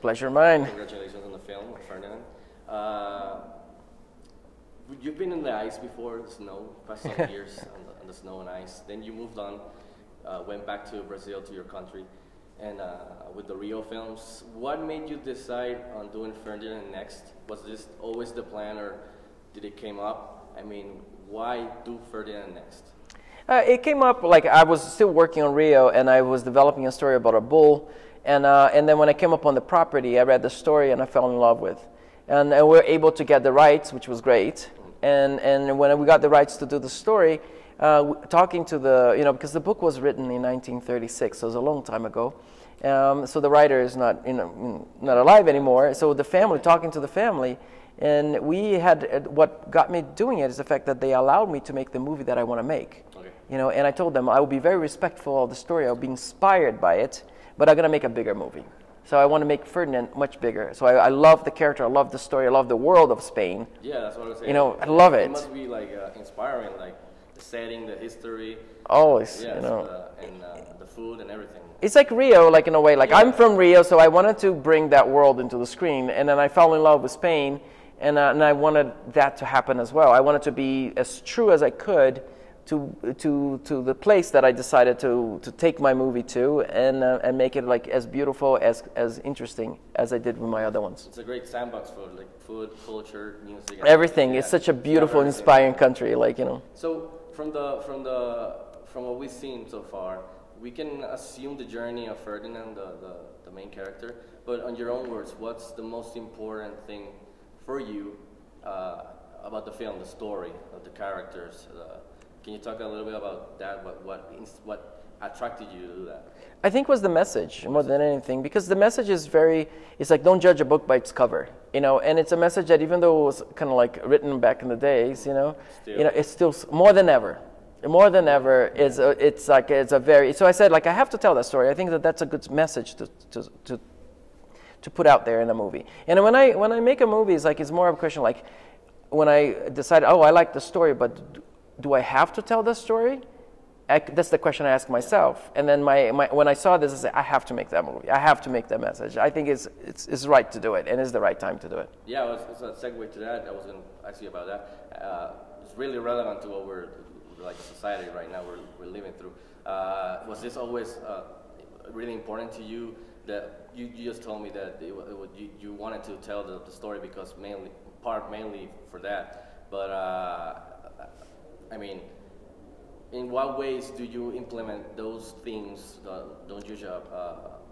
Pleasure mine. Congratulations on the film, Ferdinand. Uh, you've been in the ice before, the snow, past some years on the, on the snow and ice. Then you moved on, uh, went back to Brazil, to your country, and uh, with the Rio films. What made you decide on doing Ferdinand next? Was this always the plan, or did it came up? I mean, why do Ferdinand next? Uh, it came up like I was still working on Rio, and I was developing a story about a bull. And, uh, and then when I came up on the property, I read the story and I fell in love with. And, and we were able to get the rights, which was great. And, and when we got the rights to do the story, uh, talking to the, you know, because the book was written in 1936, so it was a long time ago. Um, so the writer is not, you know, not alive anymore. So the family, talking to the family, and we had, uh, what got me doing it is the fact that they allowed me to make the movie that I want to make. Okay. You know, and I told them I will be very respectful of the story. I'll be inspired by it, but I'm gonna make a bigger movie. So I want to make Ferdinand much bigger. So I, I love the character, I love the story, I love the world of Spain. Yeah, that's what I was saying. You know, I love it. It must be like uh, inspiring, like the setting, the history, Always, yes, you know. the, and uh, the food and everything. It's like Rio, like in a way. Like Yeah. I'm from Rio, so I wanted to bring that world into the screen, and then I fell in love with Spain, and, uh, and I wanted that to happen as well. I wanted to be as true as I could to to to the place that I decided to to take my movie to, and uh, and make it like as beautiful as as interesting as I did with my other ones. It's a great sandbox for like food, culture, music. Everything. Yeah. It's such a beautiful, everything. inspiring country. Like you know. So from the from the from what we've seen so far, we can assume the journey of Ferdinand, the, the, the main character. But on your own words, what's the most important thing for you uh, about the film, the story of the characters? Uh, can you talk a little bit about that? What what what attracted you to do that? I think was the message more than anything because the message is very it's like don't judge a book by its cover you know and it's a message that even though it was kind of like written back in the days you know Still. you know it's still more than ever more than ever it's a, it's like it's a very so I said like I have to tell that story I think that that's a good message to to, to to put out there in a movie. And when I when I make a movie, it's like it's more of a question like when I decide, oh, I like the story, but do I have to tell the story? I, that's the question I ask myself. And then my, my when I saw this, I said, I have to make that movie. I have to make that message. I think it's it's, it's right to do it, and it's the right time to do it. Yeah, it was, it's a segue to that. I was going to ask you about that. Uh, it's really relevant to what we're like society right now we're, we're living through. Uh, was this always uh, really important to you? That you, you just told me that it, it, you, you wanted to tell the, the story because mainly part mainly for that. But uh, I mean, in what ways do you implement those things? Uh, don't judge uh,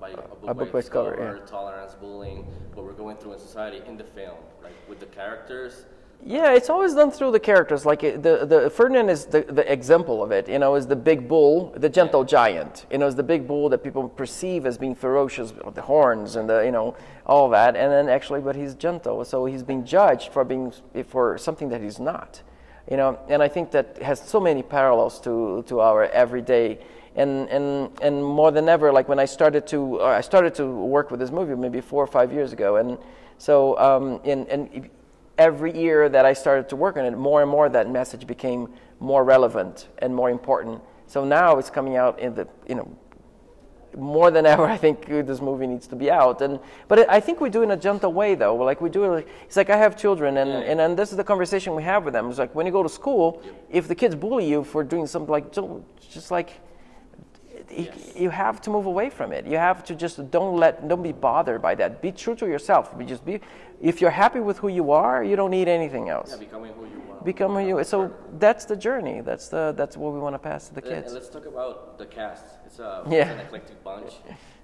by a book, A book by its cover, yeah. tolerance, bullying, what we're going through in society in the film, like with the characters. Yeah, it's always done through the characters. Like the the Ferdinand is the, the example of it. You know, is the big bull, the gentle giant. You know, is the big bull that people perceive as being ferocious with the horns and the you know all that. And then actually, but he's gentle, so he's being judged for being for something that he's not. You know, and I think that has so many parallels to to our everyday. And, and, and more than ever, like when I started to, I started to work with this movie maybe four or five years ago, and so um, and every year that I started to work on it, more and more that message became more relevant and more important. So now it's coming out in the, you know, more than ever. I think uh, this movie needs to be out. And but I think we do it in a gentle way, though. Like we do it. Like, it's like I have children, and, and and this is the conversation we have with them. It's like when you go to school, if the kids bully you for doing something like don't- just like you- you have to move away from it. You have to just don't let don't be bothered by that. Be true to yourself. Be just be if you're happy with who you are, you don't need anything else. Yeah, becoming who you want. Become who you. So that's the journey. That's the that's what we want to pass to the And- And kids. let's talk about the cast. It's, a, Yeah. it's an eclectic bunch.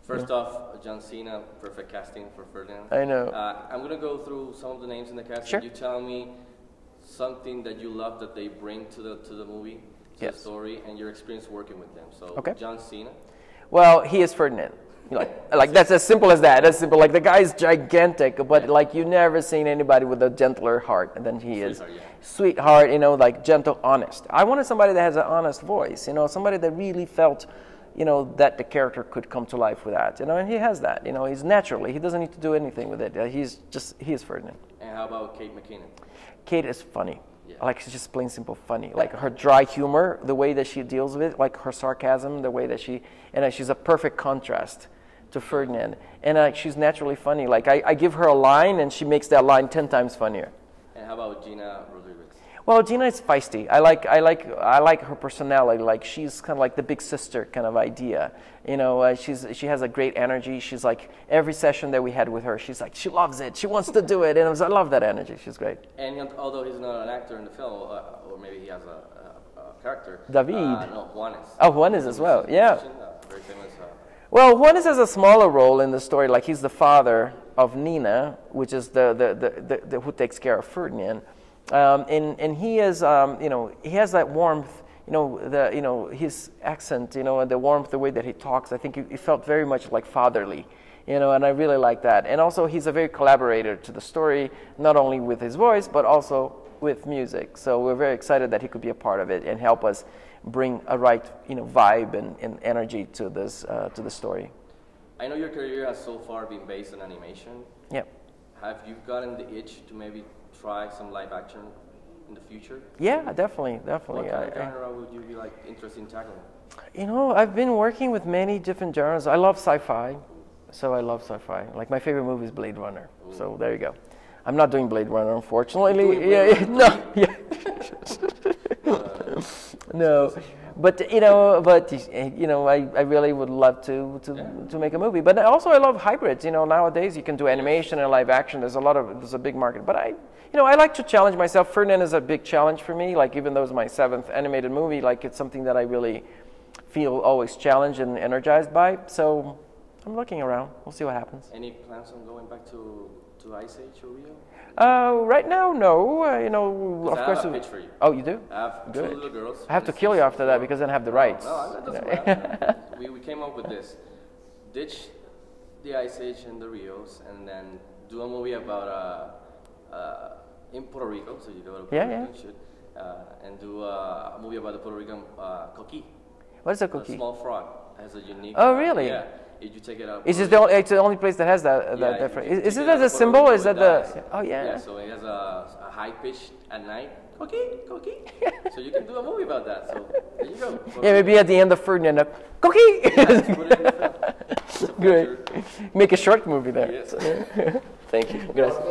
First off, John Cena, perfect casting for Ferdinand. I know. Uh, I'm gonna go through some of the names in the cast. Sure. and You tell me something that you love that they bring to the to the movie, Yes. the story, and your experience working with them. So, Okay. John Cena. Well, he is Ferdinand. Like, like that's as simple as that. That's simple. Like the guy's gigantic, but like you never seen anybody with a gentler heart than he is. Sweetheart, yeah. Sweetheart, you know, like gentle, honest. I wanted somebody that has an honest voice. You know, somebody that really felt, you know, that the character could come to life with that. You know, and he has that. You know, he's naturally. He doesn't need to do anything with it. He's just he is Ferdinand. And how about Kate McKinnon? Kate is funny. Yeah. Like she's just plain simple funny. Like her dry humor, the way that she deals with it, like her sarcasm, the way that she, and uh, she's a perfect contrast to Ferdinand, and uh, she's naturally funny. Like I, I give her a line, and she makes that line ten times funnier. And how about Gina? Well, Gina is feisty. I like, I like, I like her personality. Like she's kind of like the big sister kind of idea. You know, uh, she's she has a great energy. She's like every session that we had with her, she's like she loves it. She wants to do it, and I, was, I love that energy. She's great. And although he's not an actor in the film, uh, or maybe he has a, a, a character. David. Uh, no, Juanes. Oh, Juanes as well, yeah. Uh. Uh, Well, Juanes has a smaller role in the story. Like he's the father of Nina, which is the, the, the, the, the who takes care of Ferdinand. Um, and, and he is, um, you know, he has that warmth, you know, the, you know, his accent, you know, and the warmth, the way that he talks. I think he, he felt very much like fatherly, you know, and I really like that. And also, he's a very collaborator to the story, not only with his voice, but also with music. So we're very excited that he could be a part of it and help us bring a right, you know, vibe and, and energy to this, uh, to the story. I know your career has so far been based on animation. Yep. Have you gotten the itch to maybe try some live action in the future? Yeah, definitely, definitely. What kind of I- I- genre would you be like interested in tackling? you know, I've been working with many different genres. I love sci-fi, so I love sci-fi. Like my favorite movie is Blade Runner. So mm. there you go. I'm not doing Blade Runner, unfortunately. Blade yeah, yeah, no, yeah. no. But you know, but you know, I, I really would love to to, to make a movie. But also, I love hybrids. You know, nowadays you can do animation and live action. There's a lot of there's a big market. But I, you know, I like to challenge myself. Ferdinand is a big challenge for me. Like even though it's my seventh animated movie, like it's something that I really feel always challenged and energized by. So I'm looking around. We'll see what happens. Any plans on going back to, to Ice Age or Rio? Uh, right now, no. Uh, you know, of I course. have a pitch for you. Oh, you do? I have Good. two little girls. I have to kill you after that because then I have the rights. No, that doesn't matter. we, we came up with this. Ditch the Ice Age and the Rios, and then do a movie about a, uh, in Puerto Rico. So you go to Puerto Yeah, Rico yeah. and shoot, uh, and do uh, a movie about the Puerto Rican uh, coqui, What is a a small frog. Has a unique. Oh, really? Yeah. If you take it out. Is this the only, it's the only place that has that, Yeah, that if different? Is, is it it as a symbol? Is that it the? dies. Oh yeah. Yeah, so it has a, a high pitch at night. Coqui, coqui. so you can do a movie about that. So there you go. Yeah, maybe at the end of Ferdinand, a cookie. Put it in the film. It's a Great. Make a short movie there. Yes. Thank you. Gracias.